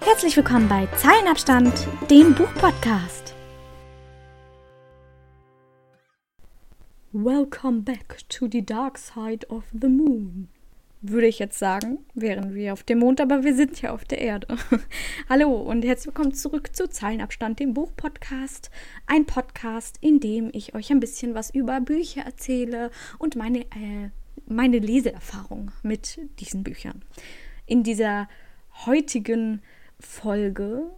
Herzlich willkommen bei Zeilenabstand, dem Buchpodcast. Welcome back to the dark side of the moon. Würde ich jetzt sagen, wären wir auf dem Mond, aber wir sind ja auf der Erde. Hallo und herzlich willkommen zurück zu Zeilenabstand, dem Buchpodcast. Ein Podcast, in dem ich euch ein bisschen was über Bücher erzähle und meine, äh, meine Leseerfahrung mit diesen Büchern. In dieser heutigen Folge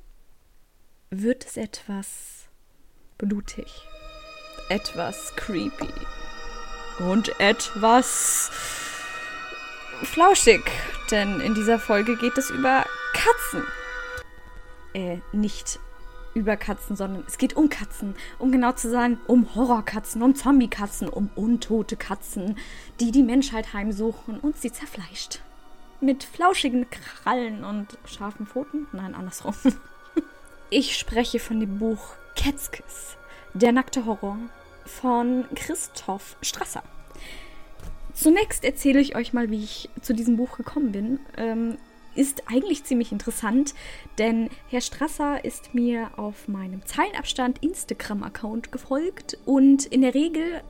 wird es etwas blutig, etwas creepy und etwas flauschig, denn in dieser Folge geht es über Katzen. Äh, nicht über Katzen, sondern es geht um Katzen. Um genau zu sagen, um Horrorkatzen, um Zombiekatzen, um untote Katzen, die die Menschheit heimsuchen und sie zerfleischt mit flauschigen Krallen und scharfen Pfoten? Nein, andersrum. Ich spreche von dem Buch Catskiss, der nackte Horror von Christoph Strasser. Zunächst erzähle ich euch mal, wie ich zu diesem Buch gekommen bin. Ähm, ist eigentlich ziemlich interessant, denn Herr Strasser ist mir auf meinem Zeilenabstand Instagram-Account gefolgt und in der Regel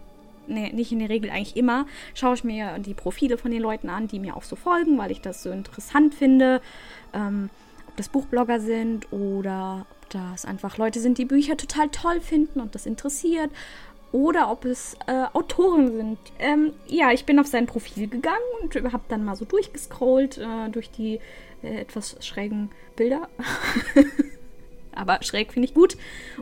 nee, nicht in der Regel, eigentlich immer, schaue ich mir die Profile von den Leuten an, die mir auch so folgen, weil ich das so interessant finde. Ähm, ob das Buchblogger sind oder ob das einfach Leute sind, die Bücher total toll finden und das interessiert. Oder ob es äh, Autoren sind. Ähm, ja, ich bin auf sein Profil gegangen und habe dann mal so durchgescrollt äh, durch die äh, etwas schrägen Bilder. Aber schräg finde ich gut.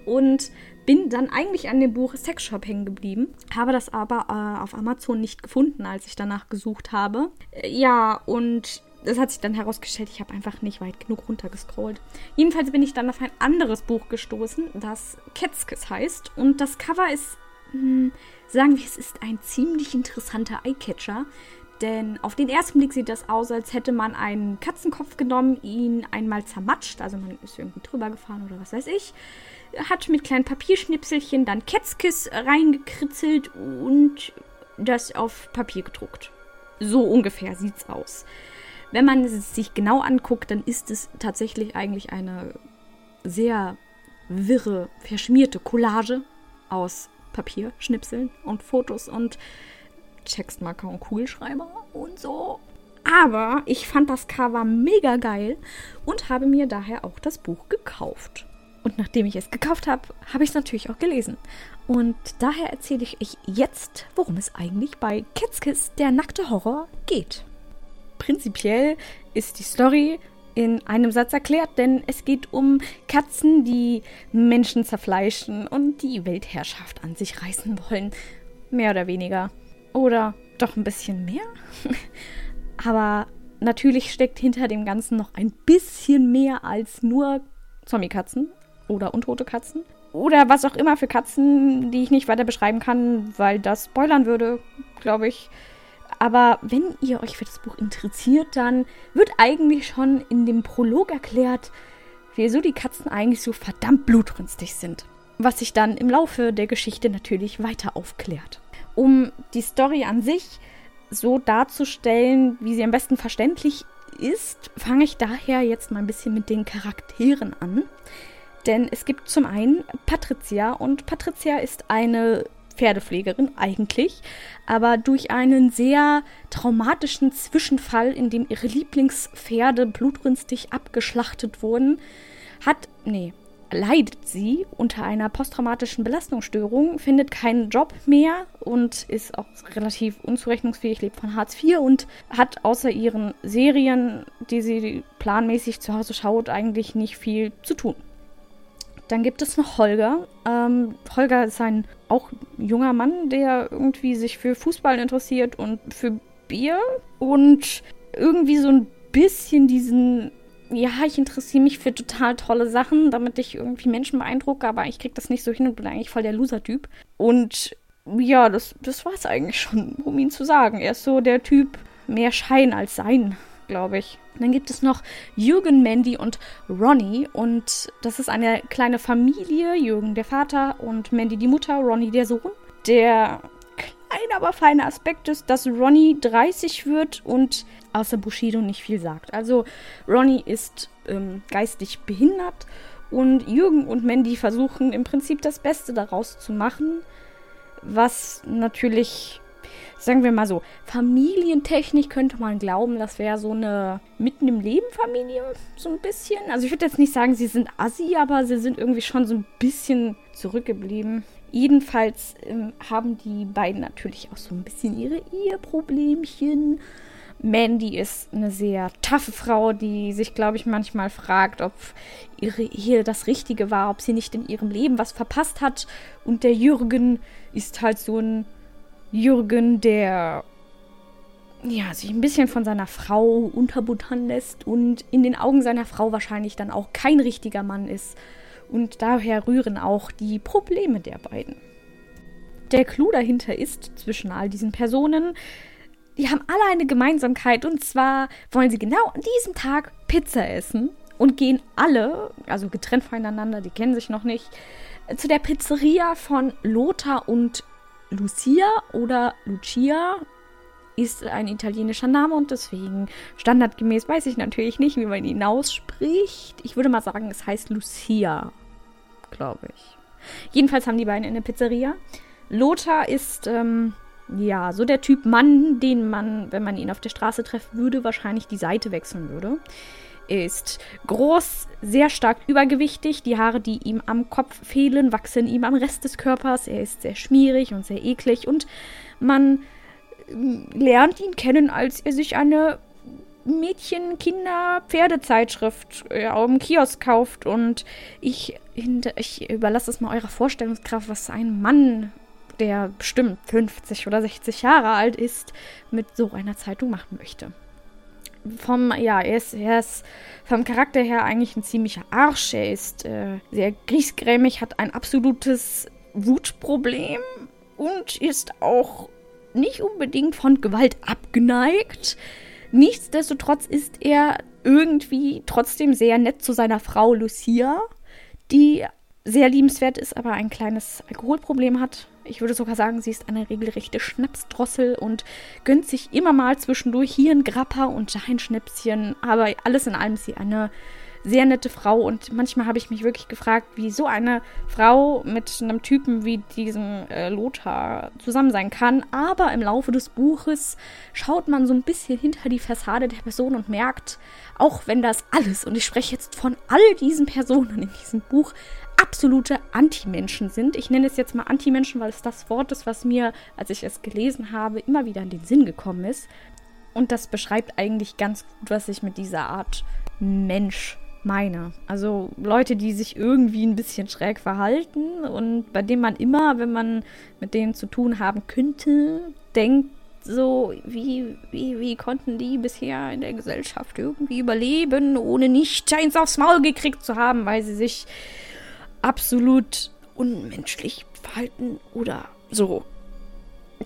Und bin dann eigentlich an dem Buch Sexshop hängen geblieben, habe das aber äh, auf Amazon nicht gefunden, als ich danach gesucht habe. Äh, ja, und das hat sich dann herausgestellt, ich habe einfach nicht weit genug runtergescrollt. Jedenfalls bin ich dann auf ein anderes Buch gestoßen, das Catskiss heißt. Und das Cover ist, mh, hm, sagen wir, es ist ein ziemlich interessanter Eyecatcher. Denn auf den ersten Blick sieht das aus, als hätte man einen Katzenkopf genommen, ihn einmal zermatscht, also man ist irgendwie drüber gefahren oder was weiß ich, hat mit kleinen Papierschnipselchen dann Catskiss reingekritzelt und das auf Papier gedruckt. So ungefähr sieht's aus. Wenn man es sich genau anguckt, dann ist es tatsächlich eigentlich eine sehr wirre, verschmierte Collage aus Papierschnipseln und Fotos und Textmarker und Kugelschreiber und so. Aber ich fand das Cover mega geil und habe mir daher auch das Buch gekauft. Und nachdem ich es gekauft habe, habe ich es natürlich auch gelesen. Und daher erzähle ich euch jetzt, worum es eigentlich bei Catskiss, der nackte Horror, geht. Prinzipiell ist die Story in einem Satz erklärt, denn es geht um Katzen, die Menschen zerfleischen und die Weltherrschaft an sich reißen wollen. Mehr oder weniger. Oder doch ein bisschen mehr. Aber natürlich steckt hinter dem Ganzen noch ein bisschen mehr als nur Zombie-Katzen oder untote Katzen. Oder was auch immer für Katzen, die ich nicht weiter beschreiben kann, weil das spoilern würde, glaube ich. Aber wenn ihr euch für das Buch interessiert, dann wird eigentlich schon in dem Prolog erklärt, wieso die Katzen eigentlich so verdammt blutrünstig sind. Was sich dann im Laufe der Geschichte natürlich weiter aufklärt. Um die Story an sich so darzustellen, wie sie am besten verständlich ist, fange ich daher jetzt mal ein bisschen mit den Charakteren an. Denn es gibt zum einen Patricia und Patricia ist eine Pferdepflegerin eigentlich, aber durch einen sehr traumatischen Zwischenfall, in dem ihre Lieblingspferde blutrünstig abgeschlachtet wurden, hat, nee, leidet sie unter einer posttraumatischen Belastungsstörung, findet keinen Job mehr und ist auch relativ unzurechnungsfähig, lebt von Hartz IV und hat außer ihren Serien, die sie planmäßig zu Hause schaut, eigentlich nicht viel zu tun. Dann gibt es noch Holger. Ähm, Holger ist ein auch junger Mann, der irgendwie sich für Fußball interessiert und für Bier und irgendwie so ein bisschen diesen ja, ich interessiere mich für total tolle Sachen, damit ich irgendwie Menschen beeindrucke, aber ich kriege das nicht so hin und bin eigentlich voll der Loser-Typ. Und ja, das, das war es eigentlich schon, um ihn zu sagen. Er ist so der Typ mehr Schein als Sein glaube ich. dann gibt es noch Jürgen, Mandy und Ronny. Und das ist eine kleine Familie. Jürgen der Vater und Mandy die Mutter, Ronny der Sohn. Der ein aber feiner Aspekt ist, dass Ronnie 30 wird und außer Bushido nicht viel sagt. Also Ronnie ist ähm, geistig behindert und Jürgen und Mandy versuchen im Prinzip das Beste daraus zu machen, was natürlich sagen wir mal so, familientechnisch könnte man glauben, das wäre so eine mitten im Leben Familie, so ein bisschen. Also ich würde jetzt nicht sagen, sie sind assi, aber sie sind irgendwie schon so ein bisschen zurückgeblieben. Jedenfalls ähm, haben die beiden natürlich auch so ein bisschen ihre Eheproblemchen. Mandy ist eine sehr taffe Frau, die sich, glaube ich, manchmal fragt, ob ihre Ehe das Richtige war, ob sie nicht in ihrem Leben was verpasst hat. Und der Jürgen ist halt so ein Jürgen, der ja, sich ein bisschen von seiner Frau unterbuttern lässt und in den Augen seiner Frau wahrscheinlich dann auch kein richtiger Mann ist. Und daher rühren auch die Probleme der beiden. Der Clou dahinter ist, zwischen all diesen Personen, die haben alle eine Gemeinsamkeit und zwar wollen sie genau an diesem Tag Pizza essen und gehen alle, also getrennt voneinander, die kennen sich noch nicht, zu der Pizzeria von Lothar und Lucia oder Lucia ist ein italienischer Name und deswegen standardgemäß weiß ich natürlich nicht, wie man ihn ausspricht. Ich würde mal sagen, es heißt Lucia, glaube ich. Jedenfalls haben die beiden eine Pizzeria. Lothar ist, ähm, ja, so der Typ Mann, den man, wenn man ihn auf der Straße treffen würde, wahrscheinlich die Seite wechseln würde. Er ist groß, sehr stark übergewichtig. Die Haare, die ihm am Kopf fehlen, wachsen ihm am Rest des Körpers. Er ist sehr schmierig und sehr eklig. Und man ähm, lernt ihn kennen, als er sich eine Mädchen-, Kinder-, Pferdezeitschrift äh, auf dem Kiosk kauft. Und ich, ich überlasse es mal eurer Vorstellungskraft, was ein Mann, der bestimmt 50 oder 60 Jahre alt ist, mit so einer Zeitung machen möchte vom, ja, er ist, er ist vom Charakter her eigentlich ein ziemlicher Arsch. Er ist äh, sehr griesgrämig, hat ein absolutes Wutproblem und ist auch nicht unbedingt von Gewalt abgeneigt. Nichtsdestotrotz ist er irgendwie trotzdem sehr nett zu seiner Frau Lucia, die sehr liebenswert ist, aber ein kleines Alkoholproblem hat. Ich würde sogar sagen, sie ist eine regelrechte Schnapsdrossel und gönnt sich immer mal zwischendurch hier ein Grappa und da ein Schnäpschen. Aber alles in allem ist sie eine sehr nette Frau und manchmal habe ich mich wirklich gefragt, wie so eine Frau mit einem Typen wie diesem äh, Lothar zusammen sein kann. Aber im Laufe des Buches schaut man so ein bisschen hinter die Fassade der Person und merkt, auch wenn das alles, und ich spreche jetzt von all diesen Personen in diesem Buch, absolute Anti-Menschen sind. Ich nenne es jetzt mal Anti-Menschen, weil es das Wort ist, was mir, als ich es gelesen habe, immer wieder in den Sinn gekommen ist. Und das beschreibt eigentlich ganz gut, was ich mit dieser Art Mensch meine. Also Leute, die sich irgendwie ein bisschen schräg verhalten und bei denen man immer, wenn man mit denen zu tun haben könnte, denkt, so, wie, wie, wie konnten die bisher in der Gesellschaft irgendwie überleben, ohne nicht eins aufs Maul gekriegt zu haben, weil sie sich absolut unmenschlich verhalten oder so.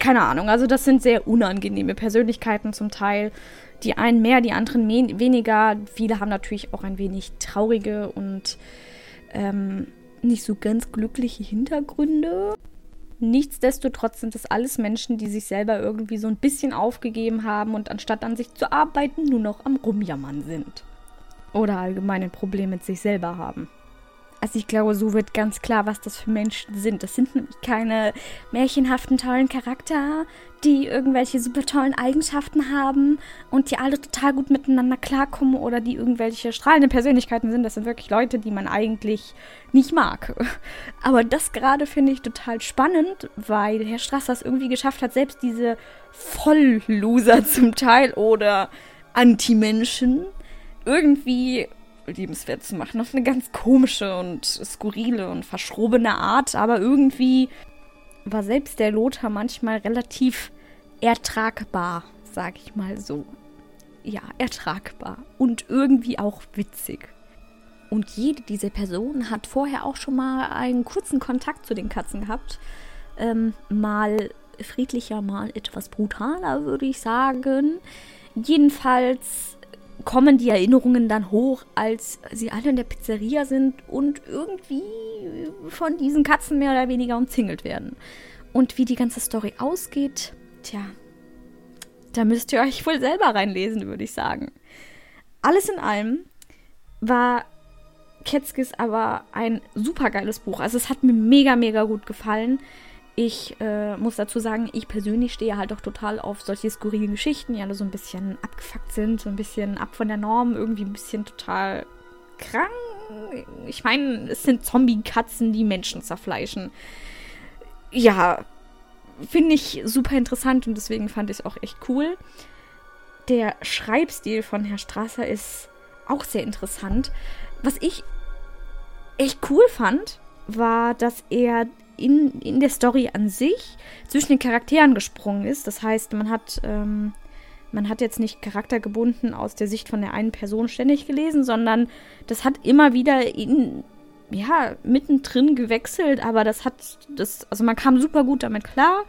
Keine Ahnung, also das sind sehr unangenehme Persönlichkeiten zum Teil. Die einen mehr, die anderen weniger. Viele haben natürlich auch ein wenig traurige und ähm, nicht so ganz glückliche Hintergründe. Nichtsdestotrotz sind das alles Menschen, die sich selber irgendwie so ein bisschen aufgegeben haben und anstatt an sich zu arbeiten, nur noch am Rumjammern sind. Oder allgemein ein Problem mit sich selber haben. Also ich glaube, so wird ganz klar, was das für Menschen sind. Das sind nämlich keine märchenhaften, tollen Charakter, die irgendwelche super tollen Eigenschaften haben und die alle total gut miteinander klarkommen oder die irgendwelche strahlenden Persönlichkeiten sind. Das sind wirklich Leute, die man eigentlich nicht mag. Aber das gerade finde ich total spannend, weil Herr Strasser es irgendwie geschafft hat, selbst diese Vollloser zum Teil oder Anti-Menschen irgendwie liebenswert zu machen. Auf eine ganz komische und skurrile und verschrobene Art, aber irgendwie war selbst der Lothar manchmal relativ ertragbar, sag ich mal so. Ja, ertragbar und irgendwie auch witzig. Und jede dieser Personen hat vorher auch schon mal einen kurzen Kontakt zu den Katzen gehabt. Ähm, mal friedlicher, mal etwas brutaler, würde ich sagen. Jedenfalls kommen die Erinnerungen dann hoch, als sie alle in der Pizzeria sind und irgendwie von diesen Katzen mehr oder weniger umzingelt werden. Und wie die ganze Story ausgeht, tja, da müsst ihr euch wohl selber reinlesen, würde ich sagen. Alles in allem war Ketzkis aber ein super geiles Buch. Also es hat mir mega, mega gut gefallen. Ich äh, muss dazu sagen, ich persönlich stehe halt auch total auf solche skurrile Geschichten, die alle so ein bisschen abgefuckt sind, so ein bisschen ab von der Norm, irgendwie ein bisschen total krank. Ich meine, es sind Zombie-Katzen, die Menschen zerfleischen. Ja, finde ich super interessant und deswegen fand ich es auch echt cool. Der Schreibstil von Herr Strasser ist auch sehr interessant. Was ich echt cool fand, war, dass er in, in der Story an sich zwischen den Charakteren gesprungen ist. Das heißt, man hat, ähm, man hat jetzt nicht charaktergebunden aus der Sicht von der einen Person ständig gelesen, sondern das hat immer wieder in, ja, mittendrin gewechselt, aber das hat, das, also man kam super gut damit klar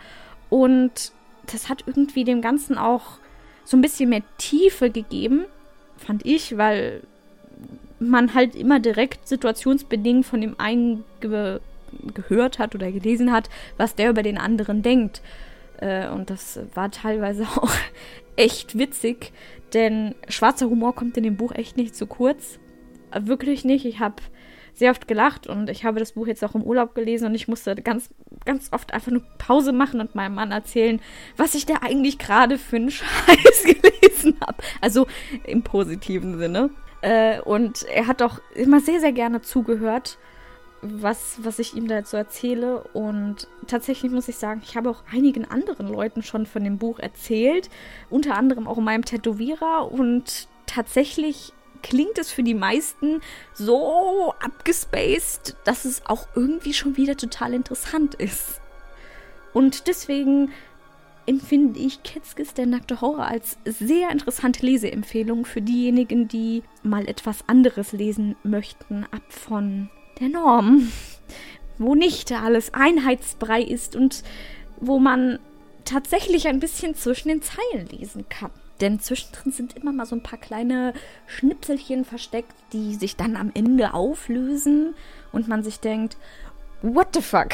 und das hat irgendwie dem Ganzen auch so ein bisschen mehr Tiefe gegeben, fand ich, weil man halt immer direkt situationsbedingt von dem einen gehört hat oder gelesen hat, was der über den anderen denkt. Äh, und das war teilweise auch echt witzig, denn schwarzer Humor kommt in dem Buch echt nicht zu kurz. Wirklich nicht. Ich habe sehr oft gelacht und ich habe das Buch jetzt auch im Urlaub gelesen und ich musste ganz, ganz oft einfach nur Pause machen und meinem Mann erzählen, was ich da eigentlich gerade für einen Scheiß gelesen habe. Also im positiven Sinne. Äh, und er hat auch immer sehr, sehr gerne zugehört was, was ich ihm da jetzt so erzähle. Und tatsächlich muss ich sagen, ich habe auch einigen anderen Leuten schon von dem Buch erzählt, unter anderem auch meinem Tätowierer. Und tatsächlich klingt es für die meisten so abgespaced, dass es auch irgendwie schon wieder total interessant ist. Und deswegen empfinde ich Ketzkes der nackte Horror als sehr interessante Leseempfehlung für diejenigen, die mal etwas anderes lesen möchten, ab von der Norm, wo nicht alles Einheitsbrei ist und wo man tatsächlich ein bisschen zwischen den Zeilen lesen kann. Denn zwischendrin sind immer mal so ein paar kleine Schnipselchen versteckt, die sich dann am Ende auflösen und man sich denkt, what the fuck?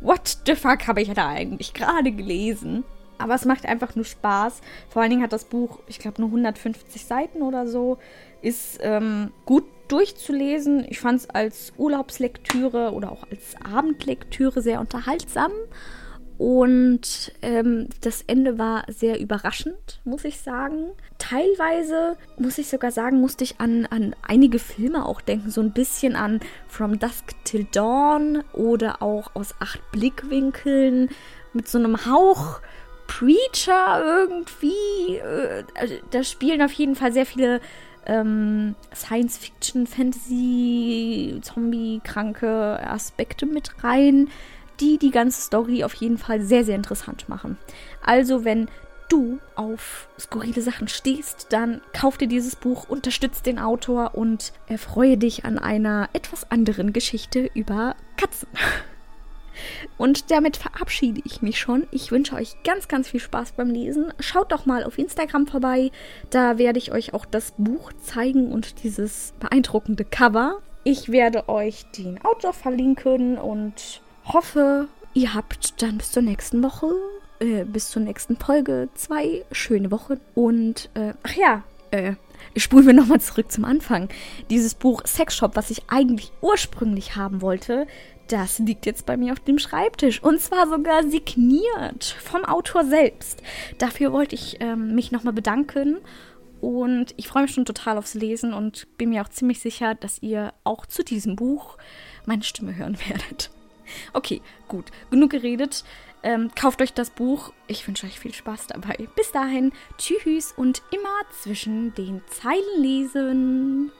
What the fuck habe ich da eigentlich gerade gelesen? Aber es macht einfach nur Spaß. Vor allen Dingen hat das Buch, ich glaube, nur 150 Seiten oder so. Ist ähm, gut durchzulesen. Ich fand es als Urlaubslektüre oder auch als Abendlektüre sehr unterhaltsam. Und ähm, das Ende war sehr überraschend, muss ich sagen. Teilweise, muss ich sogar sagen, musste ich an, an einige Filme auch denken. So ein bisschen an From Dusk Till Dawn oder auch aus acht Blickwinkeln mit so einem Hauch Preacher irgendwie. Äh, also da spielen auf jeden Fall sehr viele ähm, Science-Fiction, Fantasy, Zombie-kranke Aspekte mit rein, die die ganze Story auf jeden Fall sehr, sehr interessant machen. Also, wenn du auf skurrile Sachen stehst, dann kauf dir dieses Buch, unterstützt den Autor und erfreue dich an einer etwas anderen Geschichte über Katzen. Und damit verabschiede ich mich schon. Ich wünsche euch ganz, ganz viel Spaß beim Lesen. Schaut doch mal auf Instagram vorbei. Da werde ich euch auch das Buch zeigen und dieses beeindruckende Cover. Ich werde euch den Autor verlinken und hoffe, ihr habt dann bis zur nächsten Woche, äh, bis zur nächsten Folge zwei schöne Wochen. Und, äh, ach ja, äh, spulen wir nochmal zurück zum Anfang. Dieses Buch Sexshop, was ich eigentlich ursprünglich haben wollte, das liegt jetzt bei mir auf dem Schreibtisch. Und zwar sogar signiert vom Autor selbst. Dafür wollte ich ähm, mich nochmal bedanken. Und ich freue mich schon total aufs Lesen und bin mir auch ziemlich sicher, dass ihr auch zu diesem Buch meine Stimme hören werdet. Okay, gut. Genug geredet. Ähm, kauft euch das Buch. Ich wünsche euch viel Spaß dabei. Bis dahin, tschüss und immer zwischen den Zeilen lesen.